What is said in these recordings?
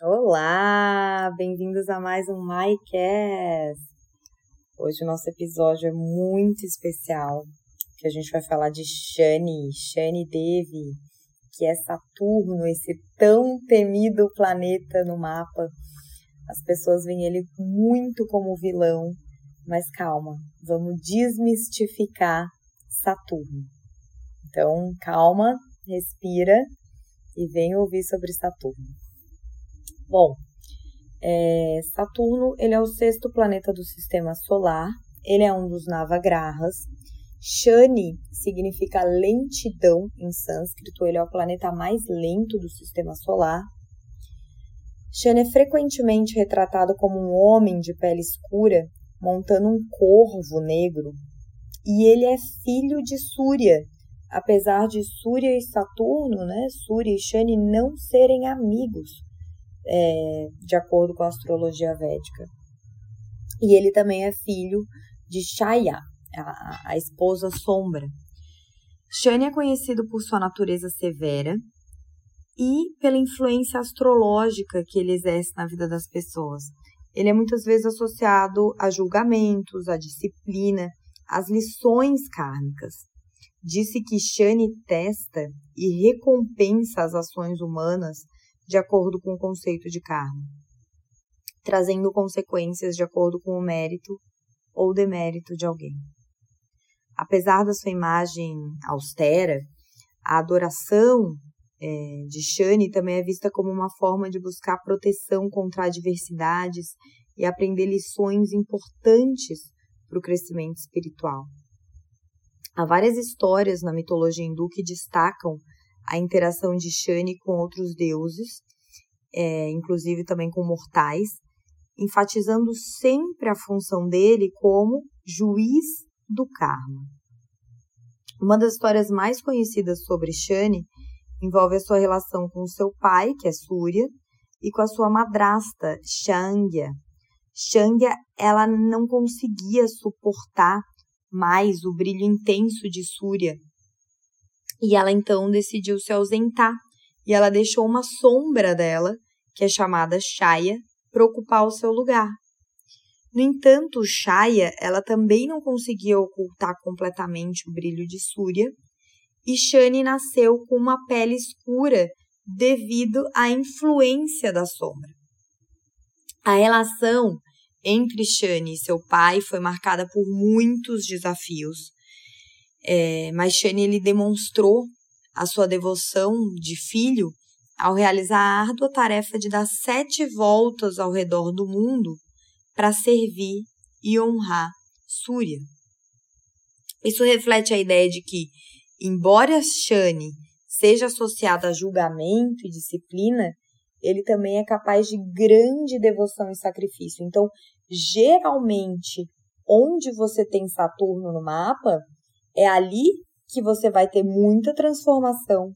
Olá, bem-vindos a mais um MyCast. Hoje o nosso episódio é muito especial, que a gente vai falar de Shani, Shani Devi, que é Saturno, esse tão temido planeta no mapa. As pessoas veem ele muito como vilão, mas calma, vamos desmistificar Saturno. Então, calma, respira e vem ouvir sobre Saturno. Bom, é, Saturno ele é o sexto planeta do Sistema Solar. Ele é um dos Navagrahas. Shani significa lentidão em sânscrito. Ele é o planeta mais lento do Sistema Solar. Shani é frequentemente retratado como um homem de pele escura montando um corvo negro. E ele é filho de Súria, apesar de Súria e Saturno, né, Súria e Shani não serem amigos é, de acordo com a astrologia védica. E ele também é filho de Shaya, a, a esposa sombra. Shani é conhecido por sua natureza severa e pela influência astrológica que ele exerce na vida das pessoas. Ele é muitas vezes associado a julgamentos, a disciplina, às lições kármicas. Disse que Shani testa e recompensa as ações humanas de acordo com o conceito de karma, trazendo consequências de acordo com o mérito ou demérito de alguém. Apesar da sua imagem austera, a adoração é, de Shani também é vista como uma forma de buscar proteção contra adversidades e aprender lições importantes para o crescimento espiritual. Há várias histórias na mitologia hindu que destacam a interação de Shani com outros deuses, é, inclusive também com mortais, enfatizando sempre a função dele como juiz do karma. Uma das histórias mais conhecidas sobre Shani envolve a sua relação com seu pai, que é Surya, e com a sua madrasta, Shangya. Shangya, ela não conseguia suportar mais o brilho intenso de Surya e ela então decidiu se ausentar e ela deixou uma sombra dela, que é chamada Shaya, para ocupar o seu lugar. No entanto, Shaya, ela também não conseguia ocultar completamente o brilho de Surya, e Shani nasceu com uma pele escura devido à influência da sombra. A relação entre Shani e seu pai foi marcada por muitos desafios, é, mas Shani ele demonstrou a sua devoção de filho ao realizar a árdua tarefa de dar sete voltas ao redor do mundo para servir e honrar Surya. Isso reflete a ideia de que, embora Shani seja associado a julgamento e disciplina, ele também é capaz de grande devoção e sacrifício. Então, geralmente, onde você tem Saturno no mapa, é ali que você vai ter muita transformação,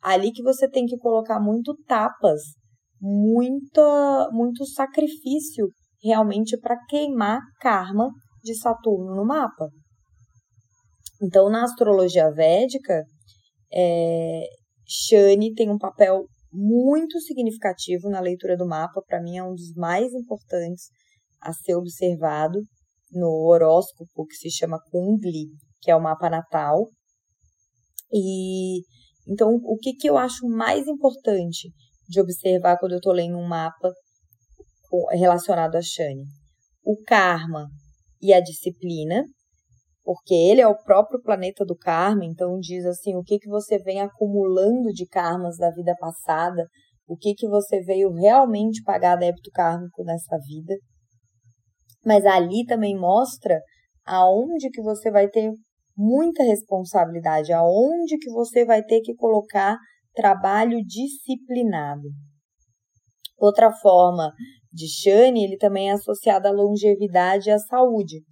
ali que você tem que colocar muito tapas, muita, muito sacrifício realmente para queimar karma de Saturno no mapa. Então, na astrologia védica, é, Shani tem um papel muito significativo na leitura do mapa. Para mim, é um dos mais importantes a ser observado no horóscopo que se chama Kundli, que é o mapa natal. E então, o que, que eu acho mais importante de observar quando eu estou lendo um mapa relacionado a Shani? O karma e a disciplina, porque ele é o próprio planeta do karma, então diz assim, o que, que você vem acumulando de karmas da vida passada, o que, que você veio realmente pagar débito kármico nessa vida. Mas ali também mostra aonde que você vai ter muita responsabilidade, aonde que você vai ter que colocar trabalho disciplinado. Outra forma de Shani, ele também é associado à longevidade e à saúde.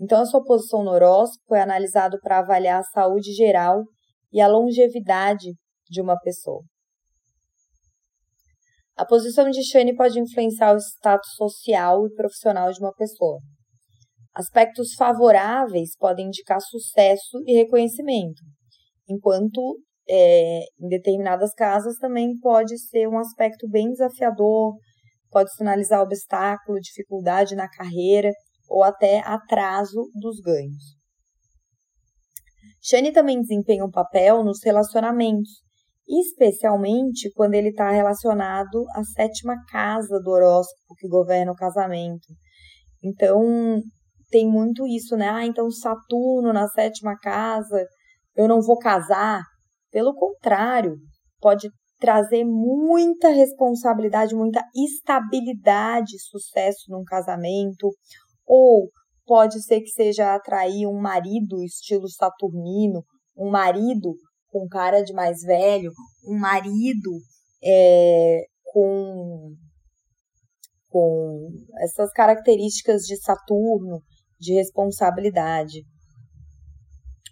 Então, a sua posição no horóscopo é analisado para avaliar a saúde geral e a longevidade de uma pessoa. A posição de Shani pode influenciar o status social e profissional de uma pessoa. Aspectos favoráveis podem indicar sucesso e reconhecimento, enquanto é, em determinadas casas também pode ser um aspecto bem desafiador, pode sinalizar obstáculo, dificuldade na carreira ou até atraso dos ganhos. Shani também desempenha um papel nos relacionamentos, especialmente quando ele está relacionado à sétima casa do horóscopo que governa o casamento. Então, tem muito isso, né? Ah, então Saturno na sétima casa, eu não vou casar. Pelo contrário, pode trazer muita responsabilidade, muita estabilidade, sucesso num casamento, ou pode ser que seja atrair um marido estilo saturnino, um marido com cara de mais velho, um marido é, com, com essas características de Saturno, de responsabilidade.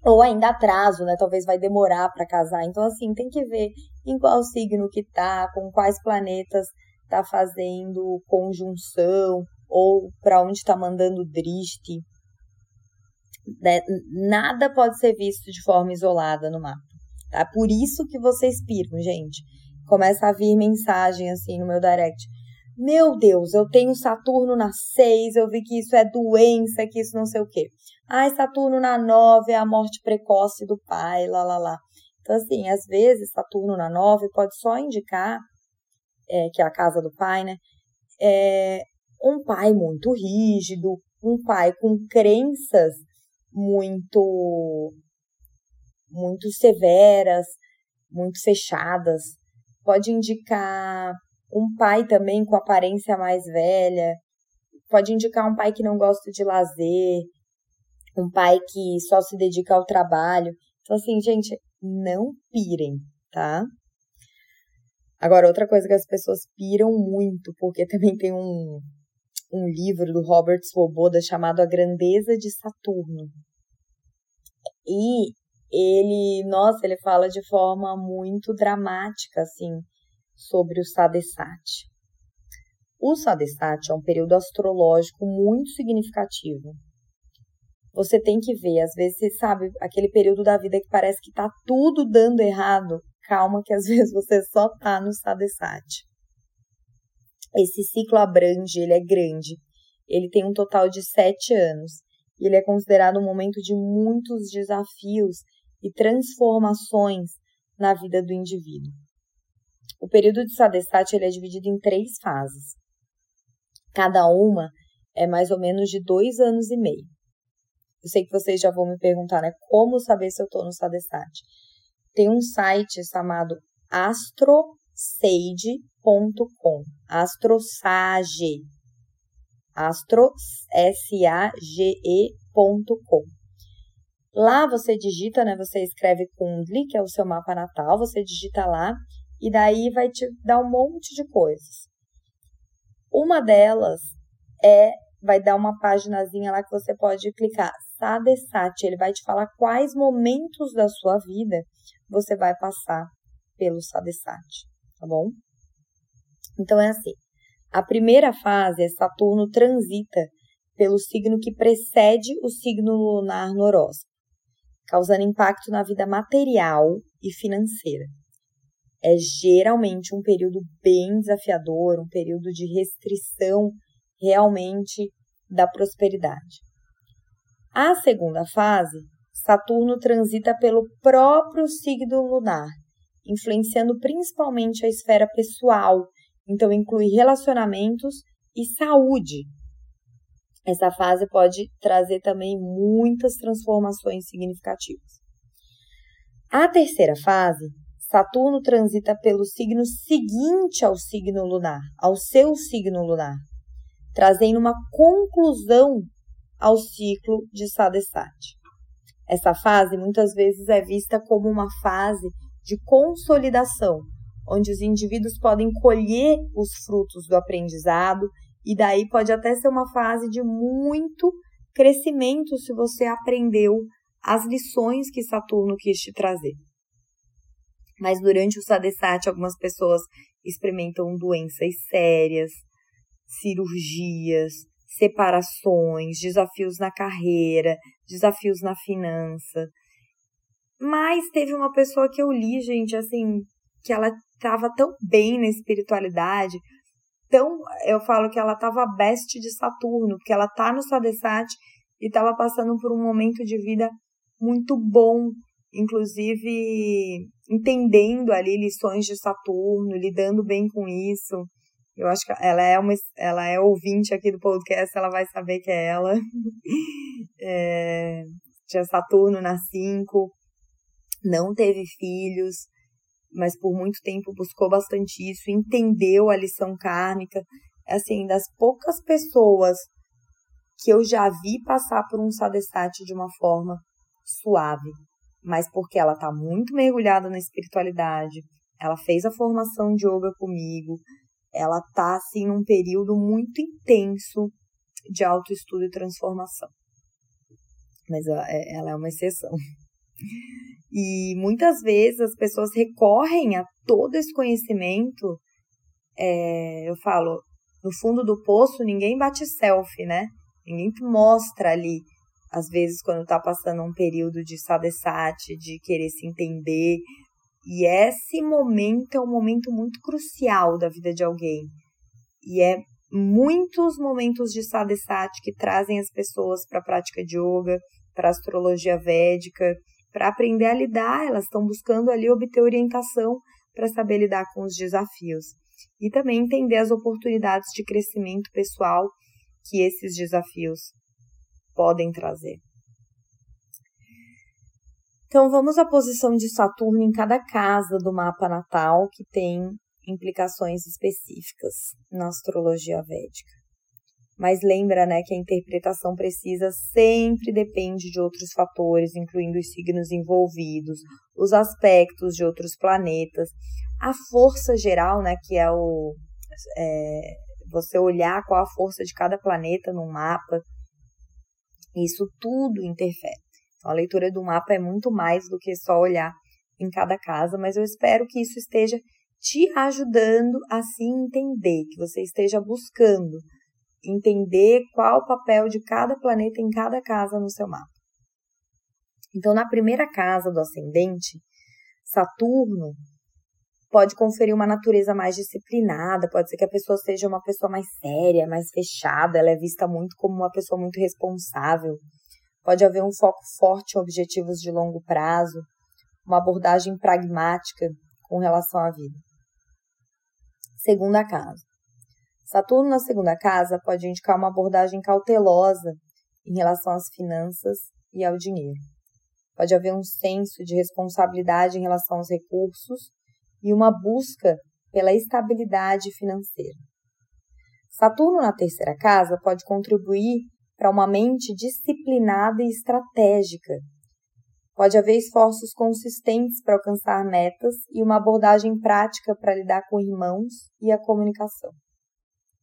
Ou ainda atraso, né? Talvez vai demorar para casar. Então, assim, tem que ver em qual signo que tá, com quais planetas tá fazendo conjunção, ou para onde está mandando driste. Né? Nada pode ser visto de forma isolada no mapa. Tá? Por isso que vocês piram, gente. Começa a vir mensagem assim no meu direct. Meu Deus, eu tenho Saturno na 6, eu vi que isso é doença, que isso não sei o quê. Ai, Saturno na 9 é a morte precoce do pai, lá, lá, lá. Então, assim, às vezes, Saturno na 9 pode só indicar, é, que é a casa do pai, né? É, um pai muito rígido, um pai com crenças muito muito severas, muito fechadas. Pode indicar um pai também com aparência mais velha. Pode indicar um pai que não gosta de lazer, um pai que só se dedica ao trabalho. Então, assim, gente, não pirem, tá? Agora, outra coisa que as pessoas piram muito, porque também tem um, um livro do Robert Svoboda chamado A Grandeza de Saturno. E ele, nossa, ele fala de forma muito dramática, assim, sobre o Sadesat. O Sadesat é um período astrológico muito significativo. Você tem que ver, às vezes você sabe, aquele período da vida que parece que tá tudo dando errado. Calma que às vezes você só tá no Sadesat. Esse ciclo abrange, ele é grande. Ele tem um total de sete anos. E ele é considerado um momento de muitos desafios e transformações na vida do indivíduo. O período de Sadestat ele é dividido em três fases. Cada uma é mais ou menos de dois anos e meio. Eu sei que vocês já vão me perguntar, né? Como saber se eu estou no Sadestat? Tem um site chamado astrosage.com. Astrosage. Astro, S-A-G-E.com. Lá você digita, né? Você escreve Kundli, que é o seu mapa natal, você digita lá e daí vai te dar um monte de coisas. Uma delas é vai dar uma paginazinha lá que você pode clicar Sadesat, ele vai te falar quais momentos da sua vida você vai passar pelo Sadesat, tá bom? Então é assim. A primeira fase é Saturno transita pelo signo que precede o signo lunar no horóscopo causando impacto na vida material e financeira. É geralmente um período bem desafiador, um período de restrição realmente da prosperidade. A segunda fase, Saturno transita pelo próprio signo lunar, influenciando principalmente a esfera pessoal, então inclui relacionamentos e saúde, essa fase pode trazer também muitas transformações significativas. A terceira fase, Saturno transita pelo signo seguinte ao signo lunar, ao seu signo lunar, trazendo uma conclusão ao ciclo de Sadesat. Essa fase muitas vezes é vista como uma fase de consolidação, onde os indivíduos podem colher os frutos do aprendizado e daí pode até ser uma fase de muito crescimento se você aprendeu as lições que Saturno quis te trazer. Mas durante o Sadesat, algumas pessoas experimentam doenças sérias, cirurgias, separações, desafios na carreira, desafios na finança. Mas teve uma pessoa que eu li, gente, assim, que ela tava tão bem na espiritualidade, tão, eu falo que ela tava best de Saturno, porque ela tá no Sadesat e tava passando por um momento de vida muito bom, inclusive entendendo ali lições de Saturno, lidando bem com isso. Eu acho que ela é uma, ela é ouvinte aqui do podcast, ela vai saber que é ela. É, tinha Saturno na 5, não teve filhos, mas por muito tempo buscou bastante isso, entendeu a lição kármica. Assim, das poucas pessoas que eu já vi passar por um sadesat de uma forma suave, mas porque ela está muito mergulhada na espiritualidade, ela fez a formação de yoga comigo, ela tá assim num período muito intenso de autoestudo e transformação. Mas é, ela é uma exceção. E muitas vezes as pessoas recorrem a todo esse conhecimento. É, eu falo, no fundo do poço ninguém bate selfie, né? Ninguém te mostra ali, às vezes, quando tá passando um período de sadesat, de querer se entender, e esse momento é um momento muito crucial da vida de alguém. E é muitos momentos de sadhsat que trazem as pessoas para a prática de yoga, para a astrologia védica, para aprender a lidar. Elas estão buscando ali obter orientação para saber lidar com os desafios. E também entender as oportunidades de crescimento pessoal que esses desafios podem trazer. Então vamos à posição de Saturno em cada casa do mapa natal que tem implicações específicas na astrologia védica. Mas lembra, né, que a interpretação precisa sempre depende de outros fatores, incluindo os signos envolvidos, os aspectos de outros planetas, a força geral, né, que é o é, você olhar qual a força de cada planeta no mapa. Isso tudo interfere. Então, a leitura do mapa é muito mais do que só olhar em cada casa, mas eu espero que isso esteja te ajudando a se entender, que você esteja buscando entender qual o papel de cada planeta em cada casa no seu mapa. Então, na primeira casa do ascendente, Saturno pode conferir uma natureza mais disciplinada, pode ser que a pessoa seja uma pessoa mais séria, mais fechada, ela é vista muito como uma pessoa muito responsável. Pode haver um foco forte em objetivos de longo prazo, uma abordagem pragmática com relação à vida. Segunda casa. Saturno na segunda casa pode indicar uma abordagem cautelosa em relação às finanças e ao dinheiro. Pode haver um senso de responsabilidade em relação aos recursos e uma busca pela estabilidade financeira. Saturno na terceira casa pode contribuir para uma mente disciplinada e estratégica. Pode haver esforços consistentes para alcançar metas e uma abordagem prática para lidar com irmãos e a comunicação.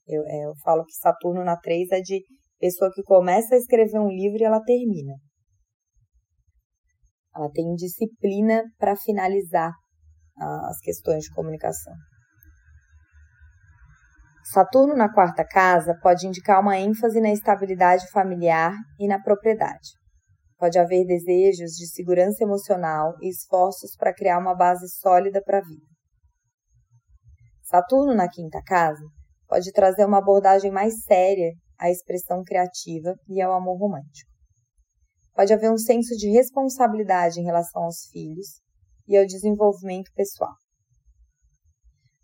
Eu, é, eu falo que Saturno na 3 é de pessoa que começa a escrever um livro e ela termina. Ela tem disciplina para finalizar as questões de comunicação. Saturno na quarta casa pode indicar uma ênfase na estabilidade familiar e na propriedade. Pode haver desejos de segurança emocional e esforços para criar uma base sólida para a vida. Saturno na quinta casa pode trazer uma abordagem mais séria à expressão criativa e ao amor romântico. Pode haver um senso de responsabilidade em relação aos filhos e ao desenvolvimento pessoal.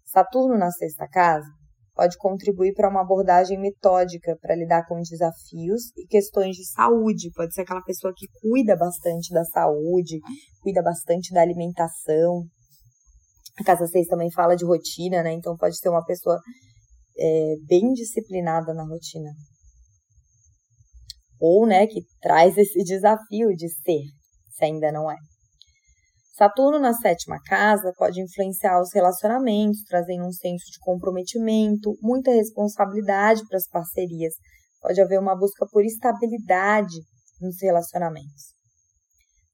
Saturno na sexta casa pode contribuir para uma abordagem metódica para lidar com desafios e questões de saúde. Pode ser aquela pessoa que cuida bastante da saúde, cuida bastante da alimentação. A casa 6 também fala de rotina, né? Então pode ser uma pessoa é, bem disciplinada na rotina. Ou, né, que traz esse desafio de ser, se ainda não é. Saturno na sétima casa pode influenciar os relacionamentos, trazendo um senso de comprometimento, muita responsabilidade para as parcerias. Pode haver uma busca por estabilidade nos relacionamentos.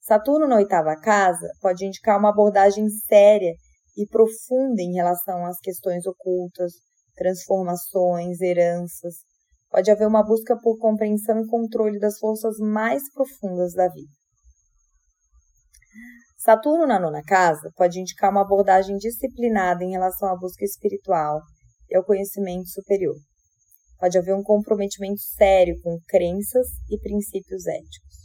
Saturno na oitava casa pode indicar uma abordagem séria e profunda em relação às questões ocultas, transformações, heranças. Pode haver uma busca por compreensão e controle das forças mais profundas da vida. Saturno na nona casa pode indicar uma abordagem disciplinada em relação à busca espiritual e ao conhecimento superior. Pode haver um comprometimento sério com crenças e princípios éticos.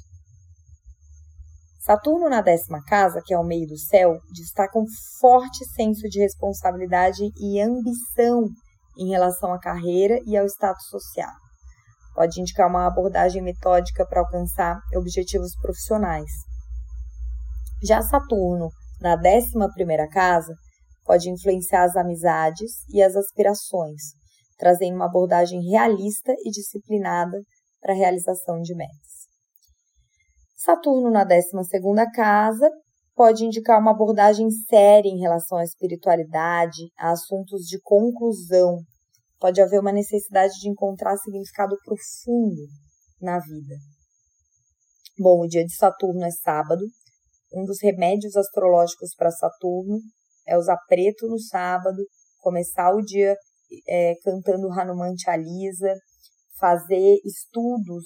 Saturno na décima casa, que é o meio do céu, destaca um forte senso de responsabilidade e ambição em relação à carreira e ao status social. Pode indicar uma abordagem metódica para alcançar objetivos profissionais. Já Saturno, na 11 casa, pode influenciar as amizades e as aspirações, trazendo uma abordagem realista e disciplinada para a realização de metas. Saturno na 12 casa pode indicar uma abordagem séria em relação à espiritualidade, a assuntos de conclusão. Pode haver uma necessidade de encontrar significado profundo na vida. Bom, o dia de Saturno é sábado, um dos remédios astrológicos para Saturno é usar preto no sábado, começar o dia é, cantando Hanuman Chalisa, fazer estudos,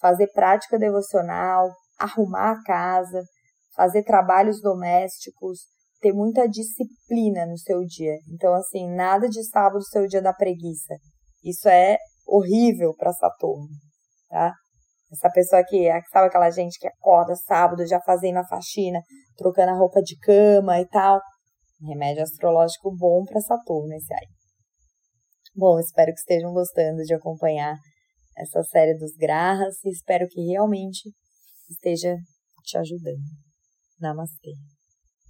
fazer prática devocional, arrumar a casa, fazer trabalhos domésticos, ter muita disciplina no seu dia. Então, assim, nada de sábado ser o dia da preguiça. Isso é horrível para Saturno, tá? Essa pessoa que, sabe aquela gente que acorda sábado já fazendo a faxina, trocando a roupa de cama e tal. Remédio astrológico bom para Saturno esse aí. Bom, espero que estejam gostando de acompanhar essa série dos Grahas e espero que realmente esteja te ajudando. Namastê.